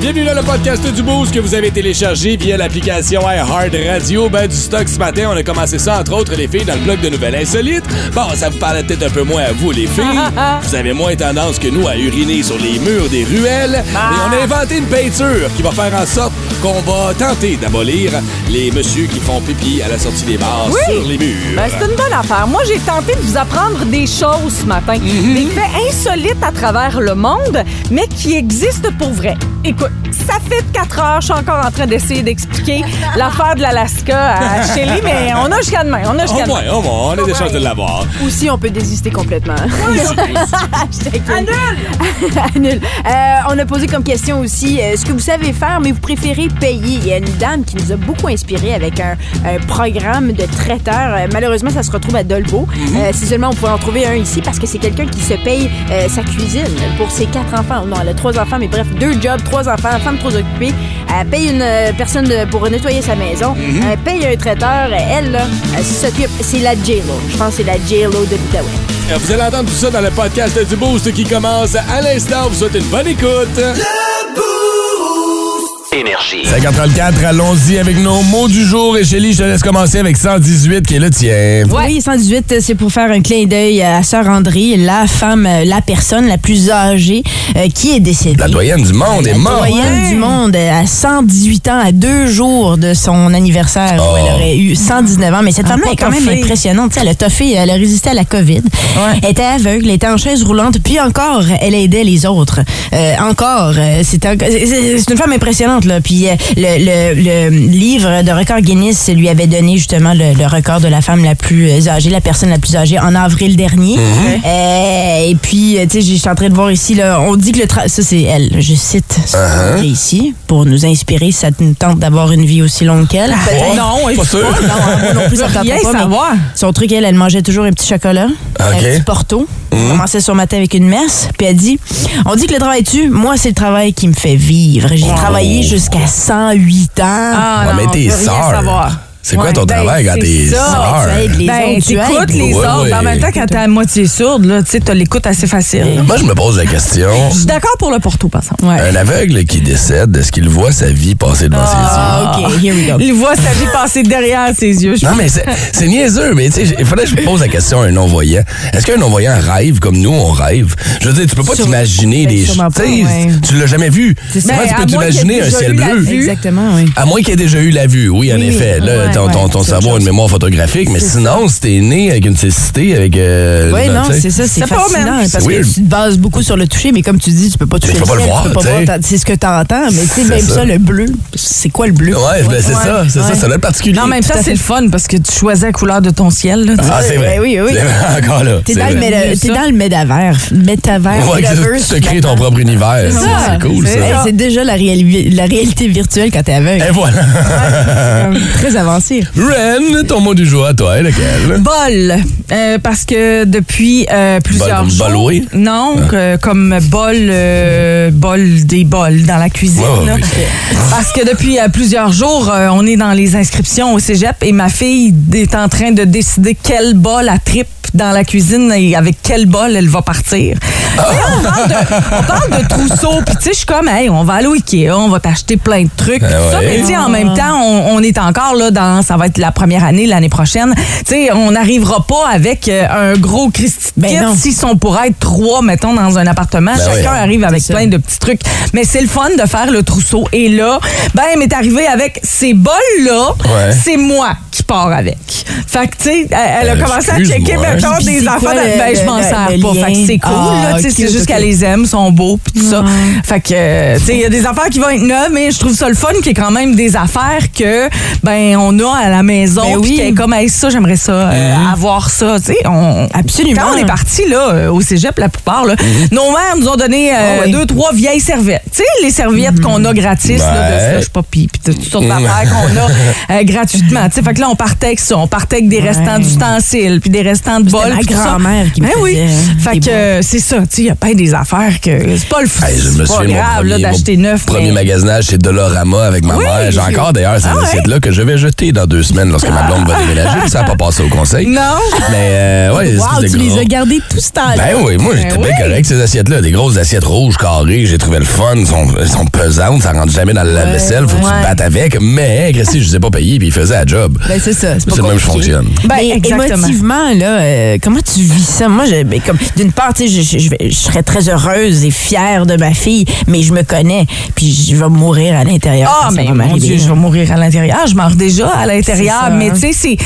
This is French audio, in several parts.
Bienvenue dans le podcast du Boost que vous avez téléchargé via l'application iHeart Radio. Ben, du stock ce matin, on a commencé ça, entre autres, les filles, dans le blog de Nouvelles Insolites. Bon, ça vous parlait peut-être un peu moins à vous, les filles. vous avez moins tendance que nous à uriner sur les murs des ruelles. Et on a inventé une peinture qui va faire en sorte qu'on va tenter d'abolir les messieurs qui font pipi à la sortie des bars Oui. sur les murs. Ben, c'est une bonne affaire. Moi, j'ai tenté de vous apprendre des choses ce matin. Des faits insolites à travers le monde, mais qui existent pour vrai. Écoute, ça fait quatre heures, je suis encore en train d'essayer d'expliquer l'affaire de l'Alaska à Shelly, mais on a jusqu'à demain. On a Au jusqu'à moins, demain. au moins, on a des chances de l'avoir. Ou si on peut désister complètement. Annule! Annule. Euh, on a posé comme question aussi euh, ce que vous savez faire, mais vous préférez payer. Il y a une dame qui nous a beaucoup inspiré avec un, un programme de traiteur. Euh, malheureusement, ça se retrouve à Dolbeau. Euh, si seulement on pouvait en trouver un ici, parce que c'est quelqu'un qui se paye euh, sa cuisine pour ses quatre enfants. Non, elle a trois enfants, mais bref, deux jobs, trois enfants, femme trop occupée. Elle paye une euh, personne de- pour nettoyer sa maison. Elle paye un traiteur. Elle, là, elle s'occupe. C'est la J-Lo. Je pense que c'est la J-Lo de l'Outaouais. Euh, Vous allez entendre tout ça dans le podcast du Boost qui commence à l'instant. Vous souhaite une bonne écoute. Énergie. 534, allons-y avec nos mots du jour. Et Chélie, je te laisse commencer avec 118 qui est le tien. Oui, 118, c'est pour faire un clin d'œil à Sœur André, la femme, euh, la personne la plus âgée euh, qui est décédée. La doyenne du monde est La morte. doyenne du monde, euh, à 118 ans, à deux jours de son anniversaire, où Oh. elle aurait eu 119 ans. Mais cette femme-là pas est quand même impressionnante. Tu sais, elle a toffé, elle a résisté à la COVID. Elle était aveugle, elle était en chaise roulante, puis encore, elle aidait les autres. Euh, encore, euh, c'est un- une femme impressionnante. Là. Puis euh, le, le- le livre de record Guinness lui avait donné justement le, le record de la femme la plus âgée, la personne la plus âgée en avril dernier. Euh, et puis, euh, tu sais, je suis en train de voir ici, là, on dit que le tra- ça c'est elle, je cite y a ici, pour nous inspirer, ça nous tente d'avoir une vie aussi longue qu'elle. Oh, Non, pas sûr. Non, hein, moi non plus, ça tente pas, mais savoir. Son truc, elle, elle mangeait toujours un petit chocolat, un petit porto. On commençait son matin avec une messe, puis elle dit On dit que le travail tue, moi, c'est le travail qui me fait vivre. J'ai travaillé jusqu'à 108 ans. Ah, Ouais, non, mais tes veut C'est quoi Ouais, ton ben, travail quand t'es les Ben, t'écoutes les Ouais, autres. ouais. En même temps, quand t'es à moitié sourde, là, tu sais, t'as l'écoute assez facile. Moi, je me pose la question. Je suis d'accord pour le Porto, par exemple. Un aveugle qui décède, est-ce qu'il voit sa vie passer devant Ah, OK, here we go. Il voit sa vie passer derrière ses yeux. je ses yeux? Non, mais c'est niaiseux, mais tu sais, il faudrait que je me pose la question à un non-voyant. Est-ce qu'un non-voyant rêve comme nous, on rêve? Je veux dire, tu peux pas t'imaginer Ben, des... pas, tu sais, ouais. Tu l'as jamais vu. Comment tu Ben, peux à moins t'imaginer qu'il un ait déjà ciel eu la bleu? vue. Exactement, oui. À moins qu'il ait déjà eu la vue, oui, en effet. Là, ton, ton, cerveau a une mémoire photographique, mais sinon, si t'es né avec une cécité, avec... Euh, Oui, non, c'est ça, c'est fascinant parce que tu te bases beaucoup sur le toucher, mais comme tu dis, tu peux pas toucher tu peux pas le voir, c'est ce que tu entends, mais tu sais, C'est même ça. ça. le bleu, c'est quoi le bleu? Ouais, ben, c'est ça, c'est ça, ça doit être particulier. Non, même à c'est le fun parce que tu choisis la couleur de ton ciel. Ah, c'est vrai. Ben oui, oui. Encore là. T'es dans, le ça. métavers. Métavers, tu te crées ton propre univers. C'est ça, ça. Cool, ça. C'est déjà la, réali- la réalité virtuelle quand t'es aveugle. Et voilà. Très avancé. Ren, ton mot du jour à toi, lequel? Bol. Euh, parce que depuis euh, plusieurs Bol jours. Non, que- comme bol, euh, bol des bols dans la cuisine. Là. oui. Parce que depuis euh, plusieurs jours, euh, on est dans les inscriptions au cégep et ma fille est en train de décider quel bol à trip dans la cuisine et avec quel bol elle va partir. Ah. On, parle de, on parle de trousseau, puis tu sais, je suis comme, hey, on va aller au Ikea, on va t'acheter plein de trucs, tout Ah ça. ouais. Mais tu sais, en même temps, on, on est encore là dans, ça va être la première année, l'année prochaine. Tu sais, on n'arrivera pas avec euh, un gros Christy Ben kit non. s'ils sont pour être trois, mettons, dans un appartement. Ben Chacun oui. arrive avec plein de petits trucs. Mais c'est le fun de faire le trousseau. Et là, ben, elle m'est arrivée avec ces bols-là. Ouais. C'est moi qui pars avec. Fait que, tu sais, elle, elle a Euh, commencé à checker, Puis des enfants. ben, je m'en sers pas. Fait que c'est cool, Ah, là. Tu sais, ok, c'est juste qu'elle les aime, sont beaux, puis tout ça. Fait que, euh, tu sais, il y a des affaires qui vont être neuves, mais je trouve ça le fun qu'il y ait quand même des affaires que, ben, on a à la maison. Ben puis oui. qu'elle est comme, hey, ça, j'aimerais ça, euh, avoir ça. Tu sais, on. Absolument. Quand on est parti là, euh, au cégep, la plupart, là, nos mères nous ont donné Ah deux, trois vieilles serviettes. Tu sais, les serviettes qu'on a gratis, là, de slush poppy, puis de toutes sortes d'affaires qu'on a gratuitement. Tu sais, fait que là, on partait avec ça. On partait avec des restants d'ustensiles, puis des restants de bol. ma grand-mère qui me Ben oui. faisait, hein, Fait que euh, c'est ça, tu sais, il y a pas des affaires que c'est pas le fou. Hey, je me grave là, premier, d'acheter neuf. premier mais- magasinage, c'est Dolorama avec ma Oui. mère. J'ai encore d'ailleurs ces Ah ouais? assiettes-là que je vais jeter dans deux semaines lorsque ma blonde va déménager. Ça n'a pas passé au conseil. Non? Mais euh, ouais, tu des les as gardés tout ce temps-là. Ben oui, moi j'étais Ben bien correct ces assiettes-là. Des grosses assiettes rouges carrées, j'ai trouvé le fun. Elles sont, elles sont pesantes, ça rentre jamais dans le lave-vaisselle, faut que tu te battes avec. Mais Christy, je ne sais pas payer, puis il faisait la job. Ben, c'est ça. C'est pas le même que je fonctionne. Ben, exactement. émotivement, là, euh, comment tu vis ça? Moi, je, ben, comme, d'une part, tu sais, je, je, je serais très heureuse et fière de ma fille, mais je me connais, puis je vais mourir à l'intérieur. Ah, mais va mon Dieu, je vais mourir à l'intérieur. Je meurs déjà à l'intérieur. Mais hein. tu sais,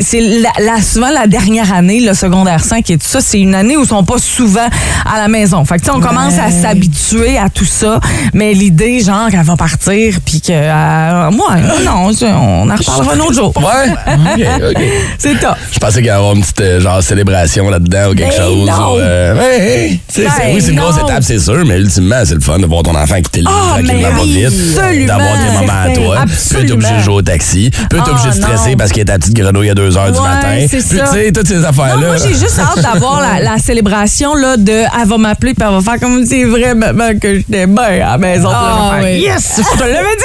c'est- la, la- souvent la dernière année, le secondaire 5 et tout ça, c'est une année où ils sont pas souvent à la maison. Fait que tu sais, on commence à s'habituer à tout ça. Mais l'idée, genre, qu'elle va partir, puis que. euh, moi, non, on en reparlera un autre jour. Ouais? C'est top. Je pensais qu'il y avait une petite euh, célébration là-dedans ou quelque Ben chose. non. ou, euh, ouais, ouais. C'est- c'est- Ben oui, c'est une grosse étape, c'est sûr, mais ultimement, c'est le fun de voir ton enfant quitter le lit Ah, tranquillement pas vite. D'avoir tes moments à toi. Absolument. Peut être obligé de jouer au taxi. Peut être Ah, obligé de stresser non. parce qu'il y a ta petite grenouille à 2 heures du matin. Puis tu sais, toutes ces affaires-là. Moi, j'ai juste hâte d'avoir la, la célébration là, de elle va m'appeler puis elle va faire comme c'est vrai, maman, que j'étais bien à la maison. Puis Ah, faire, oui. Yes, je te l'avais dit.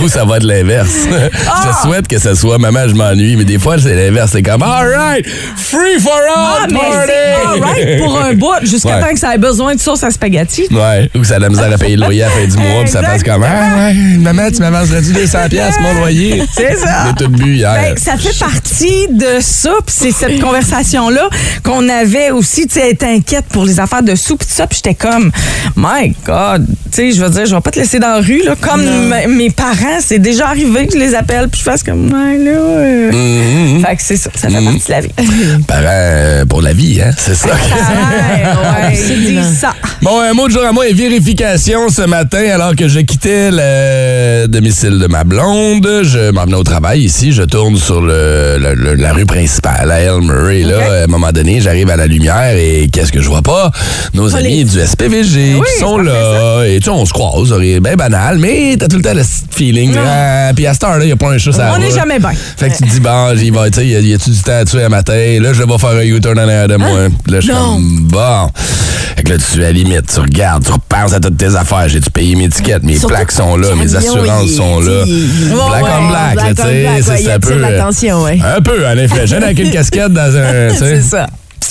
Ou ça va être l'inverse. Ah! Je souhaite que ce soit maman, je m'ennuie, mais des fois, c'est l'inverse. C'est comme, alright, free for all, Ah, party! all right pour un bout jusqu'à Ouais. temps que ça ait besoin de sauce à spaghetti. Ouais, ou que ça a de la misère à payer le loyer à la fin du mois, puis ça fasse comme, ah ouais, maman, tu m'avancerais-tu 200 pièces mon loyer? C'est ça. J'ai tout bu hier. Ben, ça fait partie de ça, puis c'est cette conversation-là qu'on avait aussi, tu sais, être inquiète pour les affaires de sous, puis tout ça, puis j'étais comme, my God, tu sais, je veux dire, je vais pas te laisser dans la rue, là, comme mes parents, c'est déjà arrivé que je les appelle, puis je fasse comme, là, euh. Mhm. Fait que c'est ça, ça fait partie de la vie. Parents euh, pour la vie, hein, c'est ça. ouais, ouais, dis ça. Bon, un mot de jour à moi est vérification ce matin alors que je quittais le domicile de ma blonde. Je m'en venais au travail ici. Je tourne sur le, le- le- la rue principale, la El Murray. Là, à un moment donné, j'arrive à la lumière et qu'est-ce que je vois pas? Nos amis du SPVG qui sont là. Et tu sais, on se croise, c'est bien banal, mais t'as tout le temps le feeling. Ah, Puis à cette heure-là, il n'y a pas un chat à On n'est jamais bien. Fait que tu te dis, bon, y a- y a-tu du temps un matin? Là, je vais faire un U-turn en arrière de moi. Hein? Là, je suis comme, bon. Fait que là, tu es à la limite, tu regardes, tu repenses à toutes tes affaires. J'ai-tu payé mes tickets? Mes Surtout plaques sont là, mes assurances sont là. Black Ouais, on black, tu sais. c'est- un peu. euh. Un peu, en effet. Jeune avec une casquette dans un. C'est ça.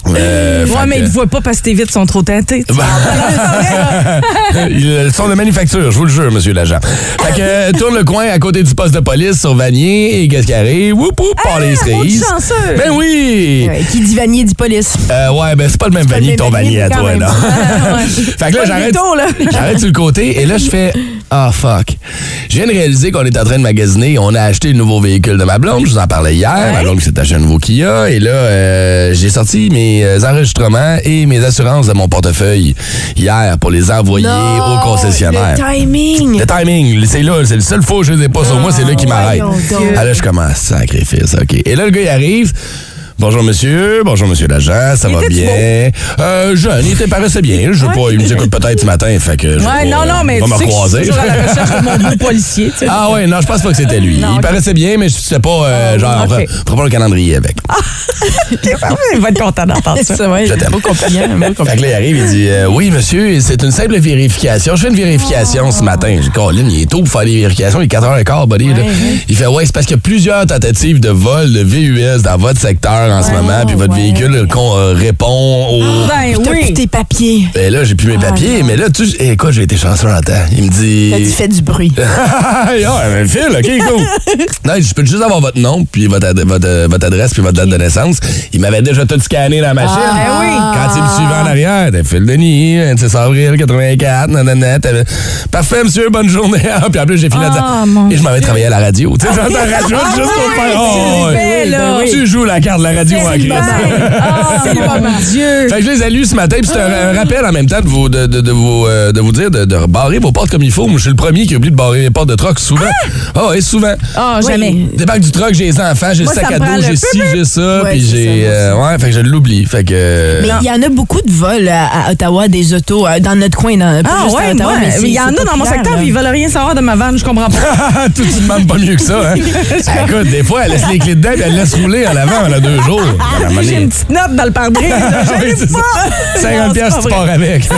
Euh, Ouais, mais que- ils te voient pas parce que tes vitres sont trop teintées. Ils sont de manufacture, je vous le jure, monsieur l'agent. Fait que euh, tourne le coin à côté du poste de police sur Vanier et qu'est-ce qui arrive? Whoop, whoop, par les autre cerises. chanceux. Ben oui! Qui dit vanier dit police. Euh, ouais, ben c'est pas le même vanier que ton vanier, à toi. Ouais. fait que là, j'arrête. là. J'arrête sur le côté et là, je fais Ah, fuck. Je viens de réaliser qu'on est en train de magasiner. On a acheté le nouveau véhicule de ma blonde. Je vous en parlais hier. Ma blonde s'est acheté un nouveau Kia. Et là, euh, j'ai sorti mes euh, enregistrements et mes assurances de mon portefeuille hier pour les envoyer au concessionnaire. Le timing. Le timing, c'est là, c'est le seul fois où je les ai pas sur moi, c'est là qui m'arrête. Ah là, je commence, sacrifice, OK. Et là, le gars, il arrive. Bonjour monsieur, bonjour monsieur l'agent, ça va bien? Euh, jeune, il te paraissait bien. Je sais pas, il nous écoute peut-être ce matin, fait que je Ouais, non, non, euh, mais va me je croiser. toujours à la recherche de mon policier, tu sais. Ah ouais, non, je pense pas que c'était lui. Non, il paraissait bien, mais je sais pas, euh, genre, ok. on fera- on fera pas le calendrier avec. Parfait, il va être content d'entendre ça. Ça, ouais. Je t'aime. Beau compliment, Fait que là, il arrive, il dit euh, Oui, monsieur, c'est une simple vérification. Je fais une vérification ce matin. J'ai dit Colin, il est tôt pour faire les vérifications, il est 4h15, buddy. Il fait Ouais, c'est parce qu'il y a plusieurs tentatives de vol de VUS dans votre secteur en ce moment, puis votre véhicule con- euh, répond au. Ben T'as plus oui. tes papiers. Ben là, j'ai plus mes papiers, mais là, tu sais, écoute, j'ai été chanceux en temps. Il me dit. T'as dit fait du bruit. Ah, un fil, OK, cool. non, je peux juste avoir votre nom, puis votre, ad- votre, euh, votre adresse, puis votre date de naissance. Il m'avait déjà tout scanné dans la machine. Ah, oui. Quand il me suivait en arrière, t'as Phil Denis, 26 avril 84, nanana, Parfait, monsieur, bonne journée. puis en plus, j'ai fini à dire. Ah, mon Et je m'avais travaillé à la radio. Tu sais, j'entends la radio juste pour faire. Oh, ouais. fait, là. Tu joues la carte de la radio en crise. Ah, mon Dieu. Fait que je les ai lus ce matin, puis c'est un, un rappel en même temps de vous, de, de, de vous, euh, de vous dire de, de barrer vos portes comme il faut. Moi, je suis le premier qui oublie de barrer les portes de truck souvent. Ah ouais, souvent. Ah, jamais. Débarque du truck, j'ai les enfants, j'ai le Moi, sac ça à prend dos, le j'ai ci, j'ai ça, Ouais, puis c'est j'ai. ça, moi euh, ouais, fait que je l'oublie. Fait que. Mais il y en a beaucoup de vols à, à Ottawa, des autos, euh, dans notre coin, dans, pas Ah juste à ouais, Ottawa, moi, mais c'est- il y en c'est a dans mon populaire, secteur, là. ils veulent rien savoir de ma vanne, je comprends pas. Tout, tu demandes pas mieux que ça, hein? Écoute, des fois, elle laisse les clés dedans, puis elle laisse rouler en avant, elle a deux. Toujours. À J'ai une petite note dans le pare-brise. Je Oui, l'ai c'est ça. pas. 50 Non, piastres, c'est tu pars avec.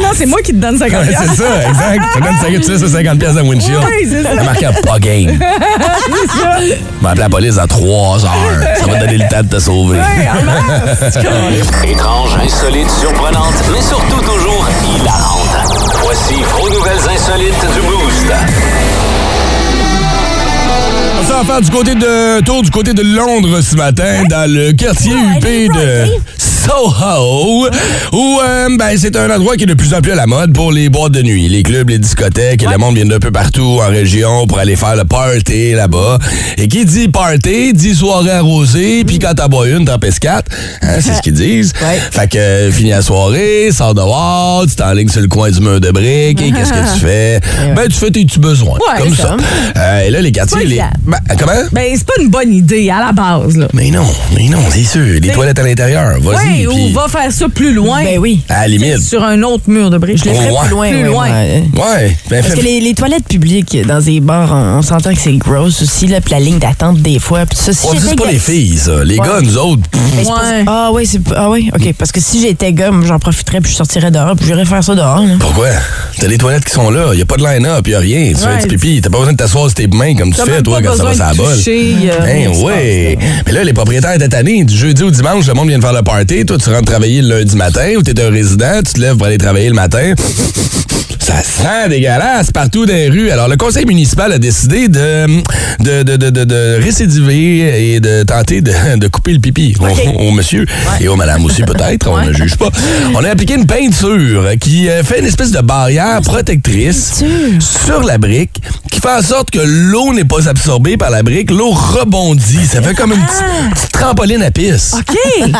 Non, c'est moi qui te donne 50 Ouais, piastres. c'est ça, exact. Tu donnes 50, tu laisses 50 piastres dans le windshield. Oui, c'est ça. Marqué pas game. On va appeler la police dans 3 heures. Ça va te donner le temps de te sauver. Étrange, insolite, surprenante, mais surtout toujours hilarante. Voici vos nouvelles insolites du Boost. On s'en va faire du côté de tour du côté de Londres ce matin, dans le quartier huppé de Soho, où euh, ben, c'est un endroit qui est de plus en plus à la mode pour les boîtes de nuit, les clubs, les discothèques, et le monde vient d'un peu partout en région pour aller faire le party là-bas. Et qui dit party, dit soirée arrosée, puis quand t'en bois une, t'en pèses quatre. Hein, c'est ce qu'ils disent. Fait que euh, fini la soirée, sors dehors, tu t'enlignes sur le coin du mur de briques, et qu'est-ce que tu fais? Ben, tu fais tes petits besoins, Ouais, comme ça. Euh, et là, les quartiers, les... Ben, comment? Ben, c'est pas une bonne idée à la base, là. Mais non, mais non, c'est sûr. Les toilettes à l'intérieur, vas-y. Ouais, ou puis va faire ça plus loin? Ben oui. À la limite. Sur un autre mur de briques. Je le ferais Ouais. plus loin. Plus ouais, loin. ouais. Ouais, ben Parce fais- que les, les toilettes publiques dans des bars, on, on s'entend que c'est gross aussi, là, puis la ligne d'attente des fois. Puis ça, si On dit j'étais c'est pas gars- les filles, ça. Les Ouais. gars, nous autres, pff, Mais c'est pas- Ouais. Ah oui, c'est ah oui, OK, parce que si j'étais gars, moi, j'en profiterais puis je sortirais dehors, puis j'irais faire ça dehors. là. pourquoi? T'as les toilettes qui sont là, y a pas de line-up, y a rien. Tu fais un Ouais. petit pipi, t'as pas besoin de t'asseoir sur tes mains comme tu T'as fais, même toi, pas quand ça va besoin sur la de bolle. toucher, euh, Ben rien qui se ouais. Mais là, les propriétaires étaient tannés. Du jeudi au dimanche, le monde vient de faire le party. Toi, tu rentres travailler le lundi matin ou t'es un résident, tu te lèves pour aller travailler le matin. Ça sent dégueulasse partout dans les rues. Alors, le conseil municipal a décidé de, de, de, de, de- récidiver et de tenter de, de couper le pipi au, au monsieur et aux madame aussi, peut-être. On ne juge pas. On a appliqué une peinture qui euh, fait une espèce de barrière protectrice sur la brique qui fait en sorte que l'eau n'est pas absorbée par la brique. L'eau rebondit. Ça fait comme une petite, petite trampoline à pisse. OK.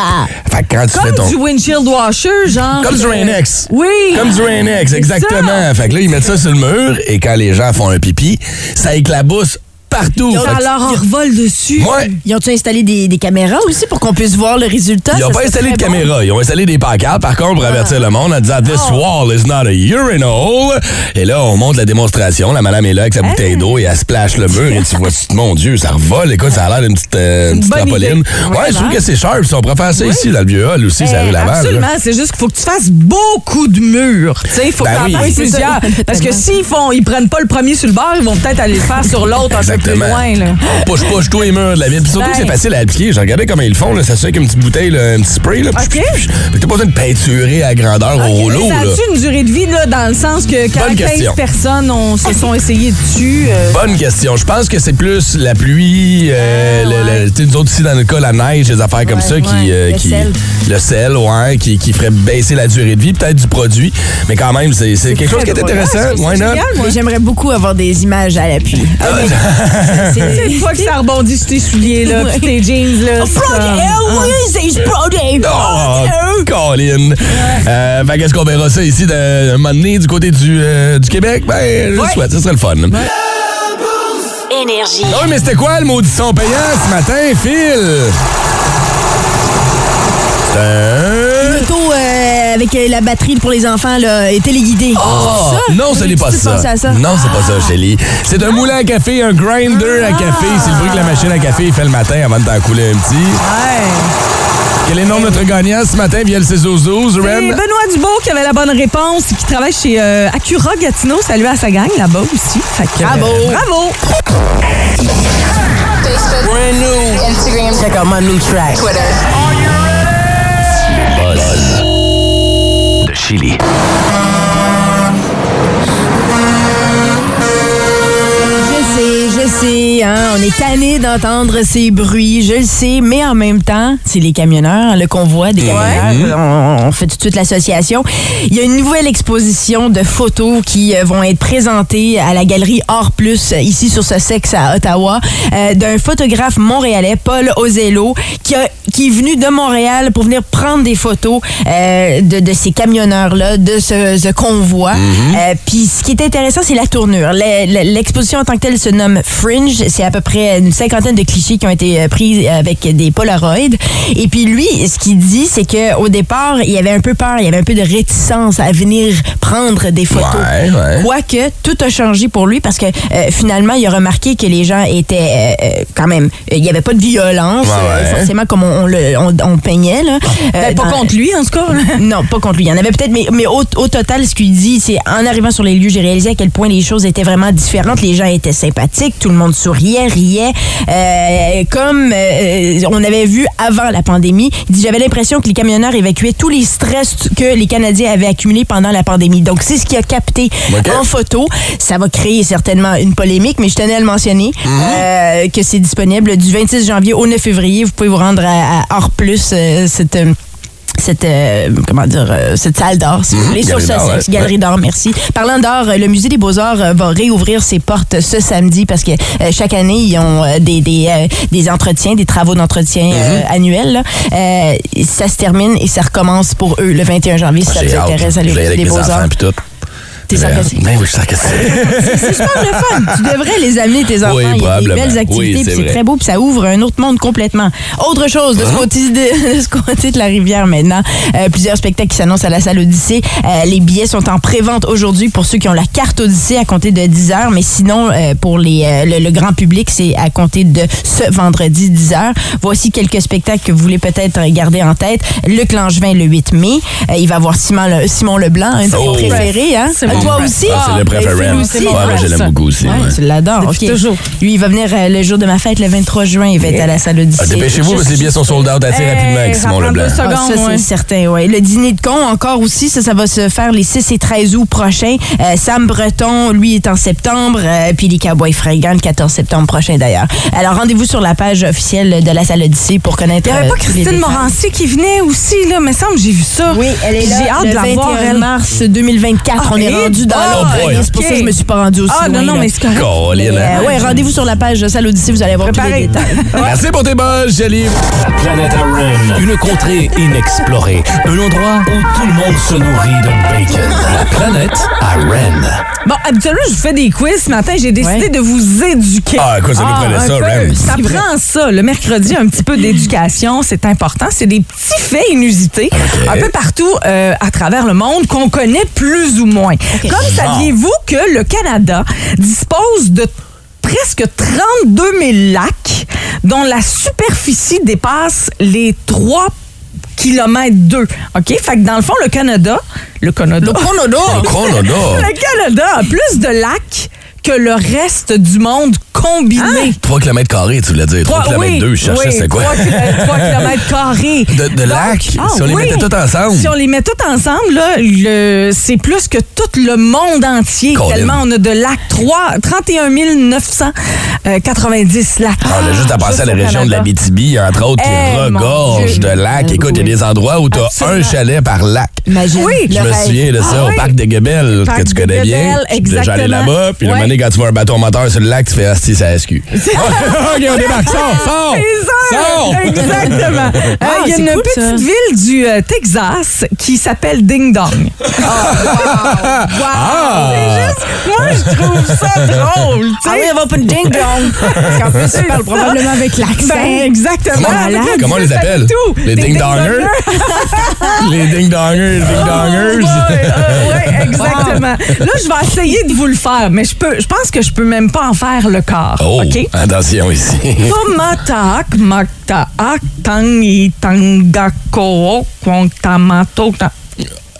Fait que quand tu fais Comme ton... du windshield washer, genre. Comme du euh, Rain-X. Oui. Comme du Rain-X, exactement. Fait que là, ils mettent ça sur le mur et quand les gens font un pipi, ça éclabousse partout. Ça leur en revole dessus. Ouais. Ils ont-tu installé des, des caméras aussi pour qu'on puisse voir le résultat? Ils n'ont pas installé de très bon. caméra. Ils ont installé des pancartes, par contre, pour avertir le monde en disant This wall is not a urinal. Et là, on montre la démonstration. La madame est là avec sa bouteille d'eau et elle splash le mur. Et tu vois, mon Dieu, ça revole. Écoute, ça a l'air d'une petite, euh, une petite trampoline. Ouais, je trouve que c'est sharp. ça. On pourrait faire ça ici, dans le vieux hall aussi, ça rue Laval. là. Absolument, c'est juste qu'il faut que tu fasses beaucoup de murs. Tu sais, il faut Ben que tu en fasses plusieurs. Parce que s'ils font, ils prennent pas le premier sur le bord, ils vont peut-être aller le faire sur l'autre plus Exactement. loin. Là. On push, push tous les murs de la ville. Puis surtout Ben. que c'est facile à appliquer. J'ai regardé comment ils le font. Là. Ça se fait avec une petite bouteille, là, un petit spray. Là. OK. Fait que t'as pas besoin de peinturer à grandeur au rouleau. ça a-tu une durée de vie là, dans le sens que quand Bonne 15 question. personnes ont- se sont essayées dessus? euh, Bonne question. Je pense que c'est plus la pluie, euh, Ah, le- ouais. le- tu sais, nous autres ici dans le cas, la neige, les affaires comme ça, qui, euh, Le qui- sel. le sel, ouais, qui, qui ferait baisser la durée de vie, peut-être du produit, mais quand même, c'est quelque chose qui est intéressant. Why not? Mais J'aimerais beaucoup avoir des images à l'appui. Ah, C'est- une fois que ça rebondit sur tes souliers, là, puis tes jeans, là. oh, oui, c'est Brody. Oh, Colin! Euh, fait qu'est-ce qu'on verra ça ici d'un un moment donné du côté du, euh, du Québec? Ben, je le Ouais. souhaite, ce serait le fun. Énergie. Ah oui, mais c'était quoi le maudit son payant ce matin, Phil? C'est un... L'auto euh, avec euh, la batterie pour les enfants là, est téléguidée. Ah, non, ce n'est pas ça. à ça? Non, c'est pas ça, Shelly. C'est un moulin à café, un grinder à café. C'est le bruit que la machine à café fait le matin avant de t'en couler un petit. Quel est le nom de notre gagnant ce matin via le 6 12 12 C'est Ren? Benoît Dubois qui avait la bonne réponse, qui travaille chez euh, Acura Gatineau. Salut à sa gang là-bas aussi. Fait que, Bravo. euh, bravo! Instagram. Check out my new track. Twitter. De sais, hein, on est tanné d'entendre ces bruits, je le sais, mais en même temps, c'est les camionneurs, le convoi des camionneurs, on, on fait tout de suite l'association. Il y a une nouvelle exposition de photos qui euh, vont être présentées à la galerie Or Plus, ici sur ce sexe à Ottawa, euh, d'un photographe montréalais, Paul Ozello, qui, a, qui est venu de Montréal pour venir prendre des photos euh, de, de ces camionneurs-là, de ce, ce convoi. Euh, Puis ce qui est intéressant, c'est la tournure. Le- le- L'exposition en tant que telle se nomme C'est à peu près une cinquantaine de clichés qui ont été euh, pris avec des Polaroids. Et puis lui, ce qu'il dit, c'est que au départ, il avait un peu peur, il avait un peu de réticence à venir prendre des photos. Ouais, ouais. Quoique, tout a changé pour lui parce que euh, finalement, il a remarqué que les gens étaient euh, euh, quand même... euh, Il n'y avait pas de violence, Ouais, euh, ouais. forcément, comme on, on le, on, on peignait. Là, Euh, Ben, pas dans- contre lui, en tout cas. non, pas contre lui. Il y en avait peut-être, mais, mais au, au total, ce qu'il dit, c'est en arrivant sur les lieux, j'ai réalisé à quel point les choses étaient vraiment différentes. Les gens étaient sympathiques, tout le monde souriait, riait. Euh, comme euh, on avait vu avant la pandémie, il dit J'avais l'impression que les camionneurs évacuaient tous les stress que les Canadiens avaient accumulés pendant la pandémie. Donc, c'est ce qui a capté en photo. Ça va créer certainement une polémique, mais je tenais à le mentionner euh, que c'est disponible du 26 janvier au 9 février. Vous pouvez vous rendre à, à Or Plus, cette. Cette euh, comment dire euh, cette salle d'art si vous voulez sur Sussex ouais. galerie d'art merci parlant d'art euh, le musée des beaux-arts euh, va réouvrir ses portes ce samedi parce que euh, chaque année ils ont des des, euh, des entretiens des travaux d'entretien Mm-hmm. annuels là. Euh, ça se termine et ça recommence pour eux le 21 janvier si ça vous intéresse à Je vais y le aller musée avec des mes beaux-arts. T'es sarcastique. Ben oui, je suis sarcastique. c'est super le fun. Tu devrais les amener, tes enfants. Oui, Il y a des belles activités, Oui, c'est très beau, puis ça ouvre un autre monde complètement. Autre chose, de ce, côté de, de ce côté de la rivière maintenant, euh, plusieurs spectacles qui s'annoncent à la salle Odyssée. Euh, les billets sont en pré-vente aujourd'hui pour ceux qui ont la carte Odyssée à compter de 10 heures, mais sinon, euh, pour les, euh, le, le grand public, c'est à compter de ce vendredi 10 heures. Voici quelques spectacles que vous voulez peut-être garder en tête. Luc Langevin le 8 mai. Euh, il va voir Simon, Le- Simon Leblanc, un de tes Oh. préférés. Hein? Toi préf. aussi? Ah, c'est le ben, préféré. Moi, je l'aime beaucoup aussi. Ouais, ouais. tu l'adores. Ok. toujours. Lui, il va venir euh, le jour de ma fête, le 23 juin. Il va être à la salle Odyssée. Ah, Dépêchez-vous parce que les billets sont sold out assez Hey, rapidement Simon Leblanc. deux secondes. Ah, ça, ouais. c'est certain, oui. Le dîner de con, encore aussi, ça, ça va se faire les 6 et 13 août prochains. Euh, Sam Breton, lui, est en septembre. euh, puis les Cowboys fringants, le 14 septembre prochain, d'ailleurs. Alors, rendez-vous sur la page officielle de la salle Odyssée pour connaître. Il n'y avait pas Christine. Morancy qui venait aussi, là. Me semble, j'ai vu ça. Oui, elle est là. J'ai hâte de la 21 voir, mars 2024. Ah, on est rendu dans boy! l'autre. boy. C'est pour ça que je me suis pas rendue aussi Ah, non, loin, non, là. mais c'est correct. Euh, ouais, rendez-vous sur la page de Salle Odyssée, vous allez voir tous les détails. Merci pour tes buzz, Jelly. La planète Aren, une contrée inexplorée, un endroit où tout le monde se nourrit de bacon. La planète Aren. Bon, habituellement, je vous fais des quiz. Ce matin, j'ai décidé Ouais. de vous éduquer. Ah, écoute, ça nous prenait un ça. Ren. Ça prend ça. Le mercredi, un petit peu d'éducation, c'est important. C'est des petits faits inusités un peu partout euh, à travers le monde qu'on connaît plus ou moins. Comme saviez-vous que le Canada dispose de presque 32 000 lacs dont la superficie dépasse les 3 km 2. OK? Fait que dans le fond, le Canada, le Canada, Le Canada. le Canada a plus de lacs que le reste du monde combiné. 3 km carrés, tu voulais dire. 3 Trois- km 2, je cherchais oui, c'est quoi? 3 km carrés. De, de lacs, Ah, si on les oui. mettait tous ensemble. Si on les met tous ensemble, là, le- c'est plus que tout le monde entier. Colin. Tellement on a de lacs. 3, 31 990 lacs. Ah, On a juste à passer à la région de Canada. l'Abitibi, entre autres, qui Eh, regorge de lacs. Écoute, il y a des endroits où tu as un chalet par lac. Imagine. Oui. Je me rêve. souviens de ça Ah au oui. parc de Gebel, Parc que tu connais bien. Gebel, Je suis déjà allé là-bas, puis le moment donné, quand tu vois un bateau moteur sur le lac, tu fais Ça SQ. OK, on débarque. Sors, sors. C'est ça, Sors. Exactement. Euh, Il y a c'est une cool, petite ça. ville du euh, Texas qui s'appelle Ding Dong. Ah. C'est juste, moi, je trouve ça drôle. tu sais. Ah oui, on va pas une ding dong. Parce qu'en plus, tu parles probablement avec l'accent. Ben, exactement. Comment- Avec le comment on les appelle? tout. Les Des ding-dongers? les ding-dongers, les ding-dongers. Ouais, euh, ouais, exactement. Là, je vais essayer de vous le faire, mais je peux, je pense que je peux même pas en faire le quart. Oh, OK? attention ici. Tomataak, maktaak, tangi, tangako, kwantamato. ta-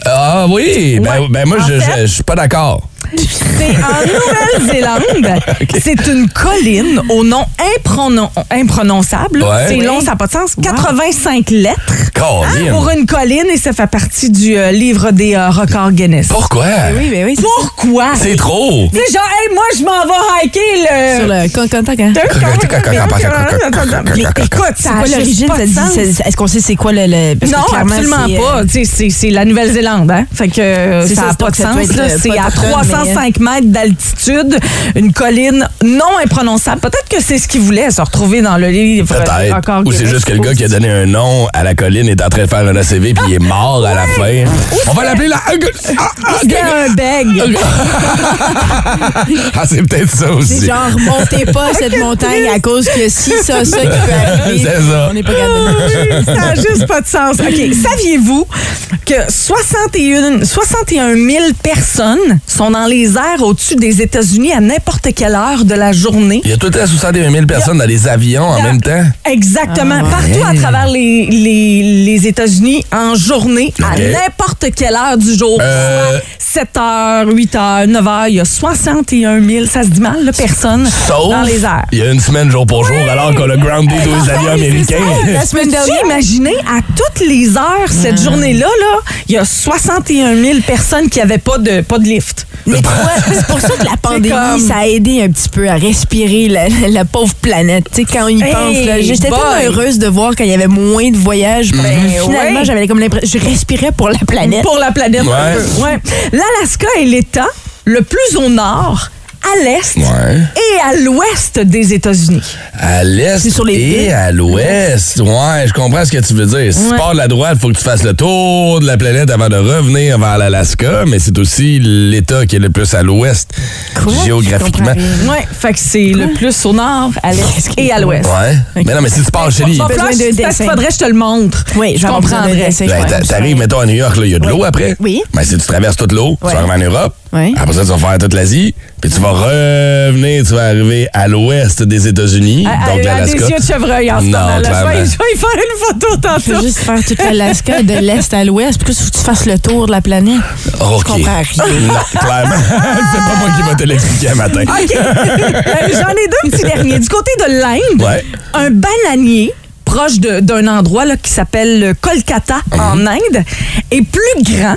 Ah oui, ben, ben moi, je, je, je suis pas d'accord. C'est en Nouvelle-Zélande. C'est une colline au nom imprononçable. C'est long, ça n'a pas de sens. 85 lettres hein, pour une colline et ça fait partie du livre des records Guinness. Pourquoi? Mais oui, oui, Pourquoi? C'est trop. C'est genre, moi, je m'en vais hiker le... Sur le Concotagan. Écoute, c'est quoi l'origine? Est-ce qu'on sait c'est quoi le... Non, absolument pas. C'est la Nouvelle-Zélande. Fait que ça n'a pas de sens. C'est à 300 205 mètres d'altitude, une colline non imprononçable. Peut-être que c'est ce qu'il voulait, se retrouver dans le livre. Peut-être. Ou c'est juste que le gars qui a donné un nom à la colline est en train de faire un ACV puis il est mort à la fin. On va l'appeler la... Ah, ah, ah, c'était un beg? ah, c'est peut-être ça aussi. C'est genre, montez pas cette montagne à cause que si ça, ça qui peut arriver, on n'est pas capable. ça n'a juste pas de sens. OK, saviez-vous que 61 000 personnes sont dans les airs au-dessus des États-Unis à n'importe quelle heure de la journée? Il y a tout le temps 61 000 personnes dans les avions en même temps. Exactement. Partout à travers les, les, les États-Unis en journée, à n'importe quelle heure du jour. Euh. 7 h, 8 h, 9 h, il y a 61 000, ça se dit mal, là, personnes Sauf, dans les airs. il y a une semaine jour pour jour, alors qu'on a grounded aux avions américains. La semaine dernière. imaginer à toutes les heures cette journée-là, là, il y a 61 000 personnes qui n'avaient pas de, pas de lift. Mais c'est pour ça que la pandémie, comme- ça a aidé un petit peu à respirer la, la- la pauvre planète. Tu sais, quand on y Hey, pense, là, j'étais tellement heureuse de voir qu'il y avait moins de voyages. Puis Finalement, ouais. j'avais comme l'impression, je respirais pour la planète. Pour la planète. Ouais. un peu. Ouais. L'Alaska est l'État le plus au nord, à l'est Ouais. et à l'ouest des États-Unis. À l'est et îles. à l'ouest. Ouais, je comprends ce que tu veux dire. Si tu pars de la droite, il faut que tu fasses le tour de la planète avant de revenir vers l'Alaska, mais c'est aussi l'État qui est le plus à l'ouest, Quoi? géographiquement. Ouais, fait que c'est le plus au nord, à l'est et à l'ouest. Ouais. Mais non, mais si tu pars chez lui, qu'il faudrait que je te le montre. Oui, je comprendrais. ben, t'arrives, mettons, à New York, il y a de l'eau après. Oui. Ben, si tu traverses toute l'eau, tu vas arriver en Europe. Après ça, tu vas faire toute l'Asie. Puis tu vas revenir, tu vas arriver à l'ouest des États-Unis, donc à des l'Alaska. yeux de chevreuil en ce Non, moment. là. Je vais, clairement. je vais y faire une photo Je veux tantôt. juste faire toute l'Alaska de l'Est à l'Ouest. Faut que tu fasses le tour de la planète? OK. Je comprends rien. Non, clairement. c'est pas moi qui va te l'expliquer un matin. OK. Euh, J'en ai deux petits derniers. Du côté de l'Inde, Ouais. un bananier proche de- d'un endroit là, qui s'appelle Kolkata en Mhm. Inde est plus grand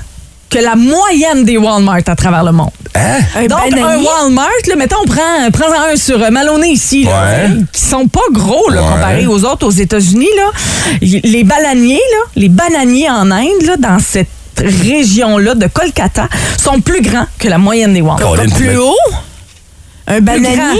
que la moyenne des Walmart à travers le monde. Hein? Un Donc, un? Walmart, là, mettons, on prend, prends un sur euh, Maloney ici, là, Ouais. qui sont pas gros là, Ouais. comparés aux autres aux États-Unis. Les bananiers, là, les bananiers en Inde, là, dans cette région-là de Kolkata, sont plus grands que la moyenne des Walmart. Plus haut? Un bananier?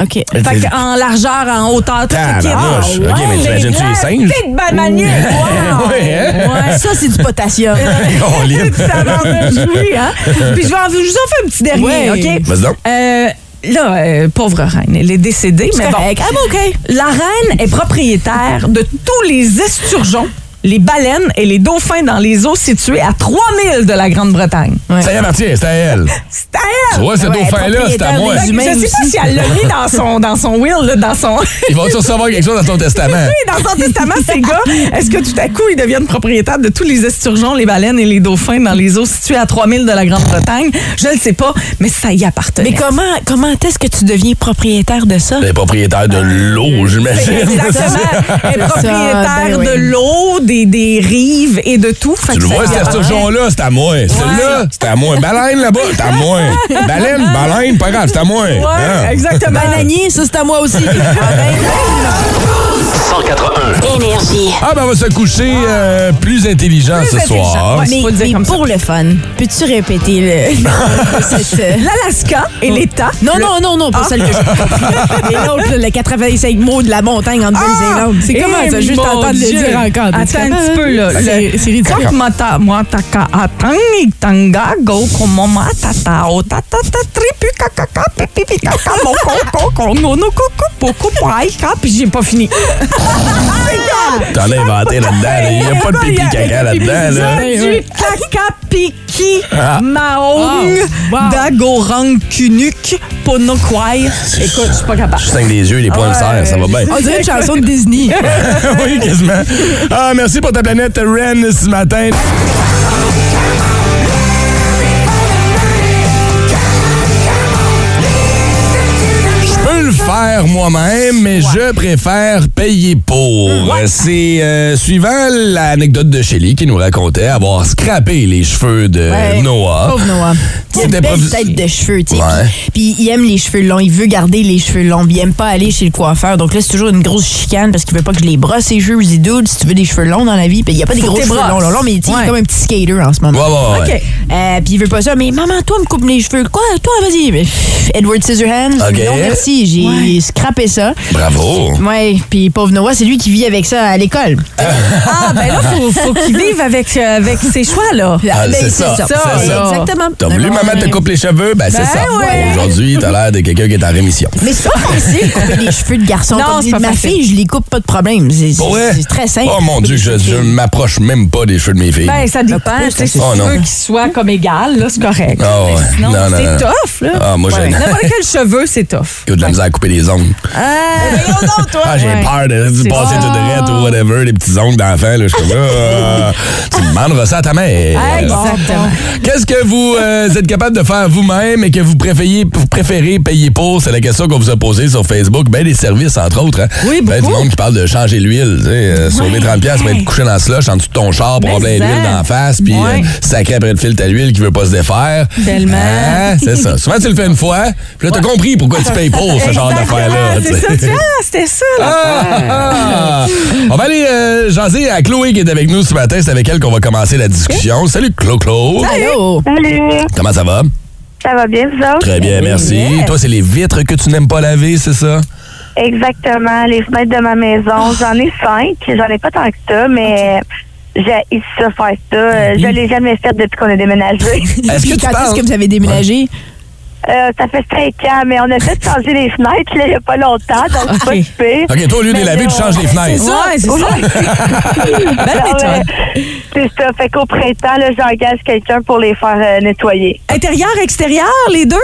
OK. Fait que en largeur, en hauteur, tout le kit. Ah, OK, mais ouais, t'imagines-tu les singes? Petit bananier. Wow. Ouais, hein? Ouais. Ça, c'est du potassium. Colin. Ça va oui, hein? Puis je vais en, vous en fais un petit dernier, Ouais. OK? Vas-y donc. Euh, là, euh, pauvre reine, elle est décédée, mais bon. OK. La reine est propriétaire de tous les esturgeons, les baleines et les dauphins dans les eaux situées à 3000 de la Grande-Bretagne. Ça y appartient, c'est à elle. C'est à Tu elle! vois, ce Ouais, dauphin-là, c'est à propriétaire moi. Je sais pas si elle l'a mis dans son, dans son will, là, dans son... Il va recevoir quelque chose dans ton testament? Oui, dans son testament, ces gars, est-ce que tout à coup, ils deviennent propriétaires de tous les esturgeons, les baleines et les dauphins dans les eaux situées à 3000 de la Grande-Bretagne? Je ne sais pas, mais ça y appartenait. Mais comment, comment est-ce que tu deviens propriétaire de ça? Les propriétaires de l'eau, j'imagine. Exactement. Elle est ça, propriétaire ben oui. de l'eau, des, des rives et de tout. Fait Tu que le vois, cet appartient. esturgeon-là, c'est à moi. Celui-là, c'est à moi. Baleine là-bas, c'est à moi. Baleine, baleine, pas grave, c'est à moi. Ouais, Hein? exactement. Bananier, ça, c'est à moi aussi. 181. Énergie. Ah, ben on va se coucher euh, plus intelligent Plus ce intelligent, soir. ouais. mais Faut le dire mais comme ça. pour le fun, peux-tu répéter le, euh, L'Alaska et l'État. Non, le- non, non, non, pas Ah. celle que j'ai compris. Et l'autre, là, le 85 mots de la montagne en Nouvelle-Zélande. C'est Eh, comment ça? Juste entendre le dire encore. Attends un petit peu, là. Le- C'est ridicule. J'ai pas fini. T'en as inventé là-dedans. Il n'y a pas de pipi caca là-dedans. Là. Du kaka piki Ah. maong dagorang kunuk Écoute, je suis pas capable. Je saigne les yeux, les poings le serrent, ça va bien. On dirait une chanson de Disney. oui, quasiment. Ah, merci pour ta planète Ren ce matin. Faire moi-même, mais je préfère payer pour. C'est euh, suivant l'anecdote de Shelly qui nous racontait avoir scrappé les cheveux de Ouais. Noah. Pauvre Noah. Il a une belle tête de cheveux, tu sais. Puis, il aime les cheveux longs. Il veut garder les cheveux longs. Il aime pas aller chez le coiffeur. Donc là, c'est toujours une grosse chicane parce qu'il veut pas que je les brosse ses cheveux. Je dis, dude, si tu veux des cheveux longs dans la vie, puis il y a pas des Faut gros cheveux longs, longs, longs, mais tu sais, il est comme un petit skater en ce moment. Ouais, ouais, ouais. OK. Euh, puis il veut pas ça. Mais maman, toi, me coupe les cheveux. Quoi? Toi, vas-y. Edward Scissorhands. OK. Non, merci. J'ai j'ai scrappé ça. Bravo. Ouais, puis pauvre Noah, c'est lui qui vit avec ça à l'école. Ah, ben là, faut, faut qu'il vive avec, euh, avec ses choix, là. Ah, Ben, c'est ça, c'est ça. Exactement. T'as voulu, maman, te coupe les cheveux? Ben, c'est Ben ça. ouais. Aujourd'hui, t'as l'air de quelqu'un qui est en rémission. Mais c'est pas facile couper les cheveux de garçon. Non, Comme c'est pas ma facile. fille, je les coupe pas de problème. C'est Pour vrai? c'est très simple. Oh mon Dieu, je, je m'approche même pas des cheveux de mes filles. Ben, ça dépend. tu sais, Si Oh, tu non. veux qu'ils soient comme égal, là, c'est correct. Ah ouais. Sinon, Non, non, c'est non. tough, là. Ah, moi, j'ai- N'importe quel cheveu, c'est tough. J'ai de la misère à couper les ongles. Ah, j'ai Ouais. peur de, de passer tout droit ou whatever, les petits ongles d'enfant. là. Je suis comme, ah, tu demanderas ça à ta mère. Exactement. Qu'est-ce que vous euh, êtes capable de faire vous-même et que vous préférez, vous préférez payer pour? C'est la question qu'on vous a posée sur Facebook. Ben, des services, entre autres. Hein? Oui, Ben, du beaucoup. monde qui parle de changer l'huile. tu sais, euh, Sauver 30$ piastres, pour être couché dans le slush en dessous de ton char pour plein d'huile dans la face, puis Ouais. euh, sacré après le filtre à l'huile qui veut pas se défaire. Tellement. Hein? C'est ça. Souvent, tu le fais une fois, puis là, t'as compris pourquoi tu payes pour ce genre tu C'est ça, vois, c'était ça. Ah! On va aller euh, jaser à Chloé qui est avec nous ce matin. C'est avec elle qu'on va commencer la discussion. Salut, Chlo Chlo. Allô? Salut, Comment ça va? ça va bien, vous autres? Très bien, merci. Yes. Toi, c'est les vitres que tu n'aimes pas laver, c'est ça? Exactement, les fenêtres de ma maison. J'en ai cinq. J'en ai pas tant que ça, mais j'ai ça faire ça. Euh, Je l'ai jamais fait depuis qu'on a déménagé. Est-ce que tu quand parles? est-ce que vous avez déménagé? Euh, ça fait cinq ans, mais on a fait changer les fenêtres là, il n'y a pas longtemps, donc c'est pas super. OK, toi, au lieu de les laver, tu changes les fenêtres. Ouais, c'est ça. Belle Ah méthode. ouais. C'est ça. Fait qu'au printemps, là, j'engage quelqu'un pour les faire euh, nettoyer. Intérieur, extérieur, les deux?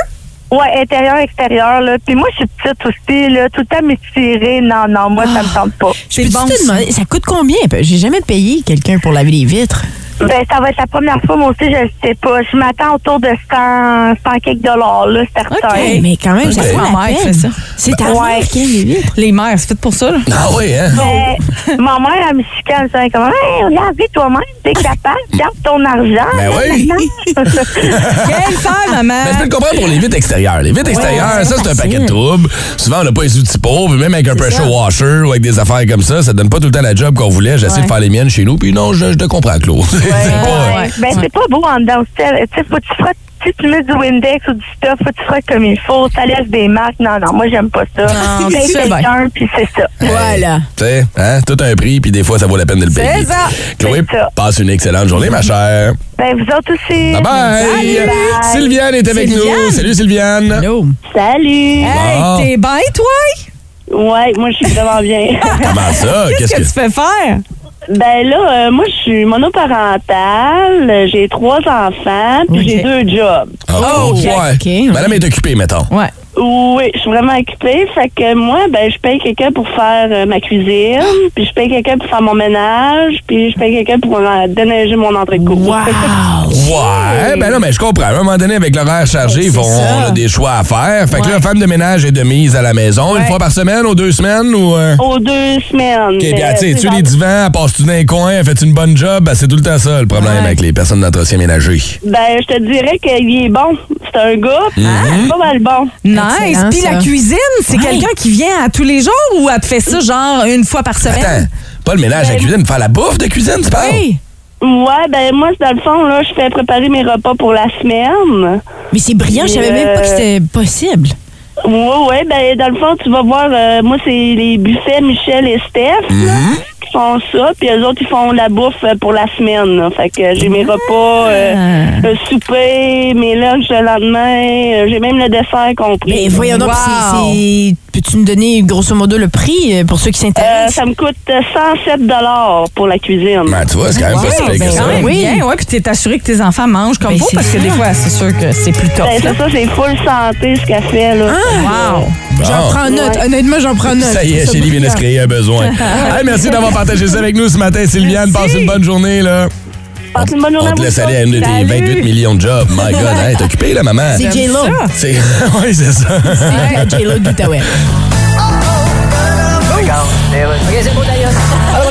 Ouais, intérieur, extérieur, là. Puis moi, je suis petite aussi, là. Tout le temps m'étirer. Non, non, moi, ça me tente pas. C'est Peux-tu bon. te ça. demander, ça coûte combien? J'ai jamais payé quelqu'un pour laver les vitres. Ben, ça va être la première fois, moi aussi, je sais pas. Je m'attends autour de 100, 100 quelques dollars, là, certain. Hey, mais quand même, ça Ok. vaut Ma mère peine. fait ça? C'est à Ouais. voir qu'il y a les mères, c'est fait pour ça, là? Ah oui, hein? Mais ma mère, elle me chicane, ça. Comme, hey, lave toi-même, t'es capable, garde ton argent. Ben oui. Quelle femme, maman? Mais je peux le comprendre pour les vitres extérieures. Les vitres extérieures, ça, c'est un paquet de troubles. Souvent, on n'a pas les outils pour. Puis même avec un pressure washer ou avec des affaires comme ça, ça donne pas tout le temps la job qu'on voulait. J'essaie de faire les miennes chez nous. Puis non, je, je te comprends, Claude. C'est pas- Ouais. Ben, c'est pas beau en dedans. Tu sais, faut que tu frottes. Si tu mets du Windex ou du stuff, faut que tu frottes comme il faut. Ça laisse des marques. Non, non, moi, j'aime pas ça. Non, bien. quelqu'un, puis c'est ça. Voilà. Tu sais, hein, tout un prix, puis des fois, ça vaut la peine de le payer. C'est ça. Chloé, C'est ça. passe une excellente journée, ma chère. Ben, vous autres aussi. Bye bye! Salut, bye. Sylviane est avec Sylviane. nous. Salut, Sylviane. Allô? Salut. Hey, Bon. t'es bien, toi? Ouais, moi, je suis vraiment bien. Comment ça? Qu'est-ce que tu fais faire? Ben là, euh, moi, je suis monoparentale, j'ai trois enfants, puis j'ai deux jobs. Oh, ok, ouais. ok. Madame est occupée, mettons. Ouais. Oui, je suis vraiment occupée. Fait que moi, ben, je paye quelqu'un pour faire euh, ma cuisine, puis je paye quelqu'un pour faire mon ménage, puis je paye quelqu'un pour euh, déneiger mon entrecôte. Wow! Ouais, ben non, mais je comprends. À un moment donné, avec l'horaire chargé, ils vont on a des choix à faire. Fait que là, femme de ménage est de mise à la maison une fois par semaine ou deux semaines ou. euh? Aux deux semaines. OK, puis Euh, ah, tu sais, tu les divans, elle passe-tu dans les coins, elle fait une bonne job? Ben, c'est tout le temps ça, le problème avec les personnes d'entretien ménager. Ben, je te dirais qu'il est bon. C'est un gars, puis il est pas mal bon. Nice. Excellent, Puis la cuisine, c'est Ouais. quelqu'un qui vient à tous les jours ou elle te fait ça genre une fois par semaine? Attends, pas le ménage à la cuisine, faire la bouffe de cuisine, tu parles? Oui. Ouais, ben moi, dans le fond, là, je fais préparer mes repas pour la semaine. Mais c'est brillant, je savais même pas que c'était possible. Ouais, ouais, ben dans le fond, tu vas voir, euh, moi, c'est les buffets Michel et Steph là, qui font ça, puis eux autres, ils font la bouffe euh, pour la semaine. là. Fait que j'ai mes repas, euh, le souper, mes lunchs le lendemain, euh, j'ai même le dessert compris. Mais voyons donc, Wow. c'est- peux-tu me donner grosso modo le prix euh, pour ceux qui Euh, s'intéressent? ça me coûte euh, 107 pour la cuisine. Ben, tu vois, c'est quand même pas si pire que ben ça. Quand même Oui. bien, ouais, puis t'es assuré que tes enfants mangent comme Ben, vous, parce que des fois, c'est sûr que c'est plus tough. Ben, c'est ça, c'est full santé ce qu'elle fait, là. Wow! J'en prends note. Honnêtement, j'en prends note. Ça y est, C'est Chélie vient de se créer un besoin. Hey, merci d'avoir partagé ça avec nous ce matin, Sylviane. Passe une bonne journée, là. Passez une bonne journée On à te laisse aller à une de tes Salut. 28 millions de jobs. My God, hein, t'es occupée, là, maman? C'est J-Lo. C'est... oui, c'est ça. C'est la J-Lo d'Outaouais. Alors, la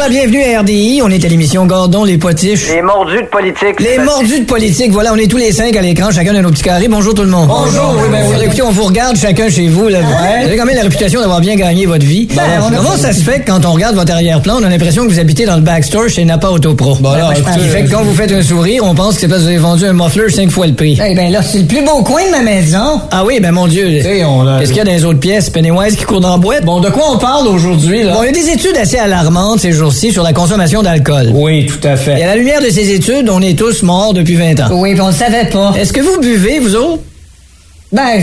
Bienvenue à RDI. On est à l'émission Gordon, les potiches. Les mordus de politique. Les mordus de politique. Voilà, on est tous les cinq à l'écran, chacun dans nos petits carrés. Bonjour tout le monde. Bonjour. Oui, ben, oui. Écoutez, on vous regarde chacun chez vous. Là. Vous avez quand même la réputation d'avoir bien gagné votre vie. Comment ça se fait que quand on regarde votre arrière-plan, on a l'impression que vous habitez dans le backstore chez Napa Autopro? Bon, alors, écoutez, qui fait que quand vous faites un sourire, on pense que c'est parce que vous avez vendu un muffler cinq fois le prix. Eh ben là, c'est le plus beau coin de ma maison. Ah oui, ben mon Dieu. Qu'est-ce qu'il y a dans les autres pièces? Pennywise qui court dans la boîte? Bon, de quoi on parle aujourd'hui, là? Bon, il y a des études assez alarmantes ces sur la consommation d'alcool. Oui, tout à fait. Et à la lumière de ces études, on est tous morts depuis 20 ans. Oui, puis on le savait pas. Est-ce que vous buvez, vous autres? Ben,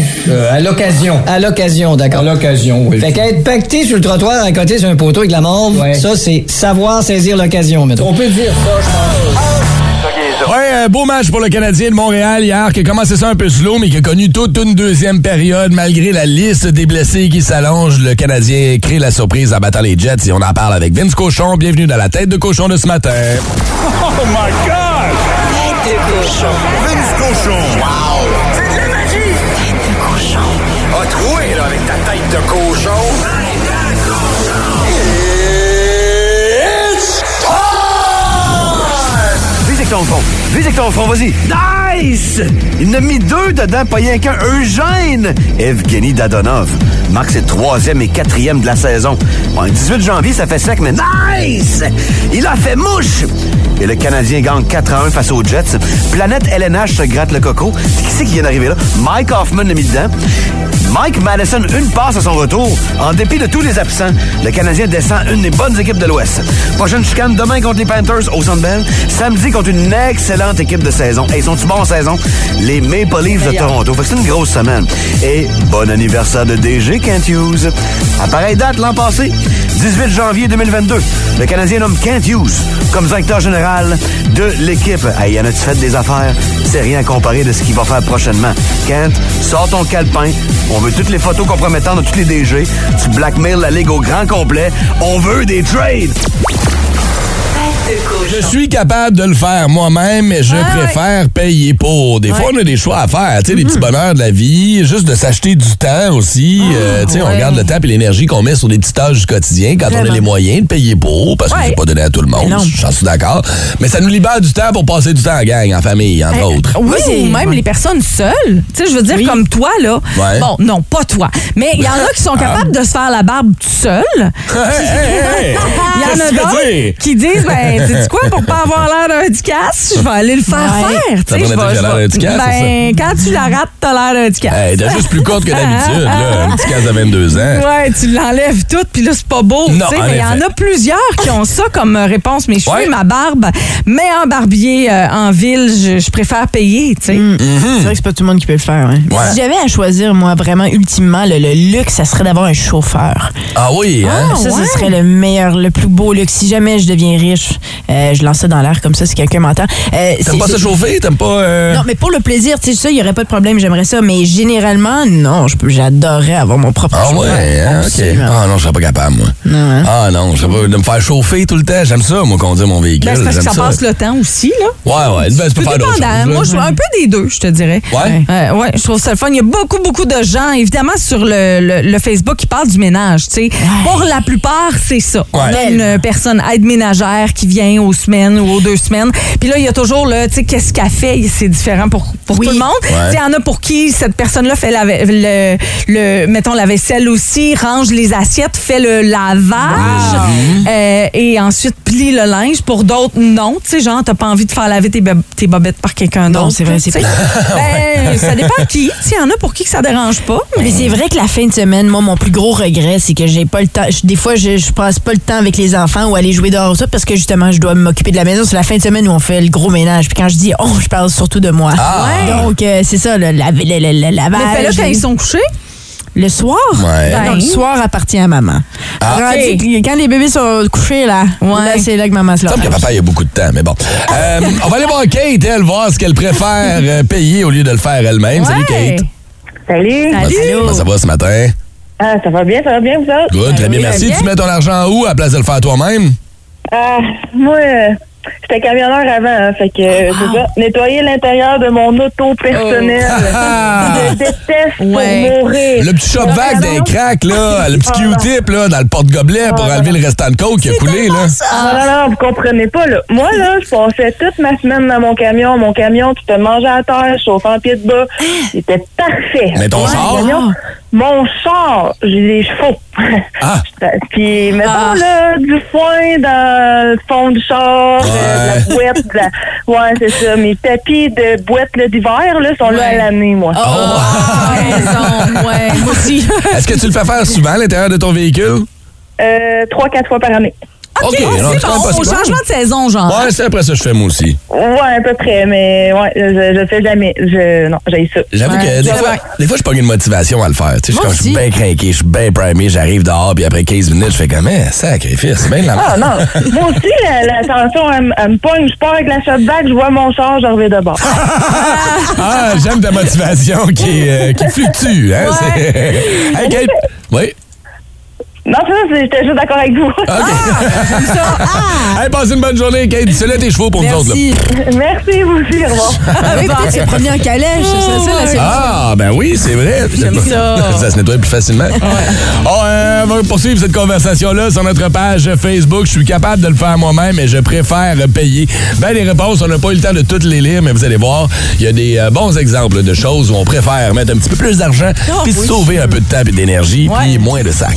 à l'occasion. À l'occasion, d'accord. À l'occasion, oui. Fait qu'être pacté sur le trottoir à côté sur un poteau avec de la morve, ça, c'est savoir saisir l'occasion, mettons. On peut dire ça, je pense. Ouais, un beau match pour le Canadien de Montréal hier, qui a commencé ça un peu slow, mais qui a connu toute une deuxième période. Malgré la liste des blessés qui s'allonge, le Canadien crée la surprise en battant les Jets. Et on en parle avec Vince Cochon. Bienvenue dans la tête de cochon de ce matin. Oh my God! Tête de cochon. Vince cochon. Wow! C'est de la magie! Tête de cochon. A troué, là, avec ta tête de cochon. Ton front. Vise avec ton front, vas-y. Nice! Il en a mis deux dedans, pas rien qu'un. Eugène! Evgeny Dadonov. Marque ses troisième et quatrième de la saison. Bon, le 18 janvier, ça fait sec, mais nice! Il a fait mouche! Et le Canadien gagne 4 à 1 face aux Jets. Planète LNH se gratte le coco. Qui c'est qui vient d'arriver là? Mike Hoffman l'a mis dedans. Mike Madison, une passe à son retour. En dépit de tous les absents, le Canadien descend une des bonnes équipes de l'Ouest. Prochaine chicane demain contre les Panthers au Centre Bell. Samedi contre une excellente équipe de saison. Et ils sont-ils bons en saison? Les Maple Leafs de Toronto. Fait que c'est une grosse semaine. Et bon anniversaire de DG Kent Hughes. À pareille date l'an passé, 18 janvier 2022, le Canadien nomme Kent Hughes comme directeur général de l'équipe. Hey, y a-tu fait des affaires? C'est rien comparé de ce qu'il va faire prochainement. Kent, sors ton calepin. On veut toutes les photos compromettantes de tous les DG. Tu blackmail la Ligue au grand complet. On veut des trades. Je suis capable de le faire moi-même, mais je préfère payer pour. Des fois, on a des choix à faire. Tu sais, les petits bonheurs de la vie, juste de s'acheter du temps aussi. Euh, tu sais, on regarde le temps et l'énergie qu'on met sur des petites tâches du quotidien quand on a les moyens de payer pour, parce que c'est pas donné à tout le monde. J'en suis d'accord. Mais ça nous libère du temps pour passer du temps en gang, en famille, entre autres. Oui, ou même les personnes seules. Tu sais, je veux dire, comme toi, là. Ouais. Bon, non, pas toi. Mais il y en a qui sont capables de se faire la barbe tout seul. hey, hey. Il y en a d'autres qui disent, ben, sais-tu quoi, pour pas avoir l'air d'un ducasse, je vais aller le faire Ouais. faire. Ça tu sais, je vais- l'air ducasse, Ben, quand tu la rates, t'as l'air d'un ducasse. Hey, t'es juste plus courte que d'habitude, là. Un petit casse de 22 ans. Ouais, tu l'enlèves tout, puis là, c'est pas beau. Non, tu en mais il y en a plusieurs qui ont ça comme euh, réponse. Mes cheveux, Ouais. ma barbe, mais un barbier euh, en ville, je, je préfère payer, tu sais. Mm. C'est vrai que c'est pas tout le monde qui peut le faire. hein. Ouais. Si j'avais à choisir, moi, vraiment, ultimement, le, le luxe, ça serait d'avoir un chauffeur. Ah oui, hein? ça, ouais. ce serait le meilleur, le plus beau luxe. Si jamais je deviens riche, euh, je lance ça dans l'air comme ça si quelqu'un m'entend. Euh, T'aimes pas se chauffer? T'aimes pas... euh, Non, mais pour le plaisir, tu sais, ça, il n'y aurait pas de problème, j'aimerais ça. Mais généralement, non, j'adorerais avoir mon propre Ah chauffeur. ouais, hein, ok. Ah non, je serais pas capable, moi. Non, hein? Ah non, je serais pas de me faire chauffer tout le temps. J'aime ça, moi, conduire mon véhicule. Ben, c'est parce que ça passe le temps aussi, là. Ouais, ouais. Ben, tu peux faire d'autres choses. Moi, je suis un peu des deux, je te dirais. Ouais? Euh, ouais, je trouve ça le fun. Il y a beaucoup, beaucoup de gens, évidemment, sur le, le- le Facebook qui parlent du ménage. tu sais. Pour la plupart, c'est ça. On Ouais. a une personne aide ménagère qui vient aux semaines ou aux deux semaines. Puis là, il y a toujours le, tu sais, qu'est-ce qu'elle fait? C'est différent pour, pour Oui. tout le monde. Ouais. Il y en a pour qui cette personne-là fait la, le, le, mettons, la vaisselle aussi, range les assiettes, fait le lavage euh, et ensuite plie le linge. Pour d'autres, non. Tu sais, genre, t'as pas envie de faire laver tes, tes bobettes par quelqu'un d'autre. Non, c'est vrai, c'est. Ben, ça dépend qui. Il y en a pour qui que ça dérange pas. Mais c'est vrai que la fin de semaine, moi, mon plus gros regret, c'est que j'ai pas le temps. Des fois, je, je passe pas le temps avec les enfants ou aller jouer dehors ou ça parce que justement, je dois m'occuper de la maison. C'est la fin de semaine où on fait le gros ménage. Puis quand je dis oh, je parle surtout de moi. Donc, euh, c'est ça, le, la- le- le- le lavage. Mais fais-le quand ils sont couchés. Le soir? Ouais. Ben, non, le soir appartient à maman. Ah. Rendu quand les bébés sont couchés, là, Ouais. là c'est là que maman se semble que lave. papa, il y a beaucoup de temps, mais bon. Euh, on va aller voir Kate, elle, voir ce qu'elle préfère euh, payer au lieu de le faire elle-même. Salut, Ouais. Kate. Salut. Comment ça va? Ce matin? Ah, ça va bien, ça va bien, vous autres? Good, très bien, merci. bien. Tu mets ton argent où à la place de le faire toi-même? Ah, moi, euh, J'étais camionneur avant, hein, fait que euh, c'est ça. Nettoyer l'intérieur de mon auto personnel. Je déteste Ouais. pour mourir. Le petit shop vac des cracks, là, le petit Q-tip, là, dans le porte-gobelet pour enlever le restant de coke qui a coulé, là. Non, non, non, vous comprenez pas, là. Moi, là, je passais toute ma semaine dans mon camion. Mon camion, tu te mangeais à terre, chauffant pied de bas. C'était parfait. Mais ton Ouais, char? Mon char, j'ai des chevaux. Ah. Puis, mettons, là, du foin dans le fond du char, euh, de la boîte, de la... Ouais, c'est ça. Mes tapis de boîte d'hiver, là, sont là à l'année, moi. Ah, raison, ouais, moi aussi. Est-ce que tu le fais faire souvent à l'intérieur de ton véhicule? Euh, trois, quatre fois par année. OK, non, bon. pas Au changement de saison, genre. Ouais, c'est après ça que je fais moi aussi. Ouais, à peu près, mais ouais, je, je fais jamais. Je, non, j'ai ça. J'avoue Ouais, que des fois, des fois, je pogne une motivation à le faire. Tu sais, je suis bien craqué, je suis bien primé, j'arrive dehors, puis après 15 minutes, je fais comme, eh, sacrifice, c'est bien de la Ah merde. non, moi aussi, la, la tension, elle, me- elle me pogne. Je pars avec la shot bag, je vois mon char, je reviens de bord. Ah, j'aime ta motivation qui, euh, qui fluctue. Hein? c'est- hey, Kate. Oui? Non, ça, c'est- j'étais juste d'accord avec vous. OK. hey, passe une bonne journée, Kate. Celle-là, tes chevaux pour nous autres. là. Merci. Merci, vous aussi, au revoir. Ah oui, c'est promis en calèche. C'est ça, la solution. Ah, ben oui, c'est vrai. J'aime ça. ça se nettoie plus facilement. Oh, euh, on va poursuivre cette conversation-là sur notre page Facebook. Je suis capable de le faire moi-même, mais je préfère payer. Ben, les réponses, on n'a pas eu le temps de toutes les lire, mais vous allez voir, il y a des euh, bons exemples de choses où on préfère mettre un petit peu plus d'argent puis sauver un peu de temps et d'énergie, puis moins de sac.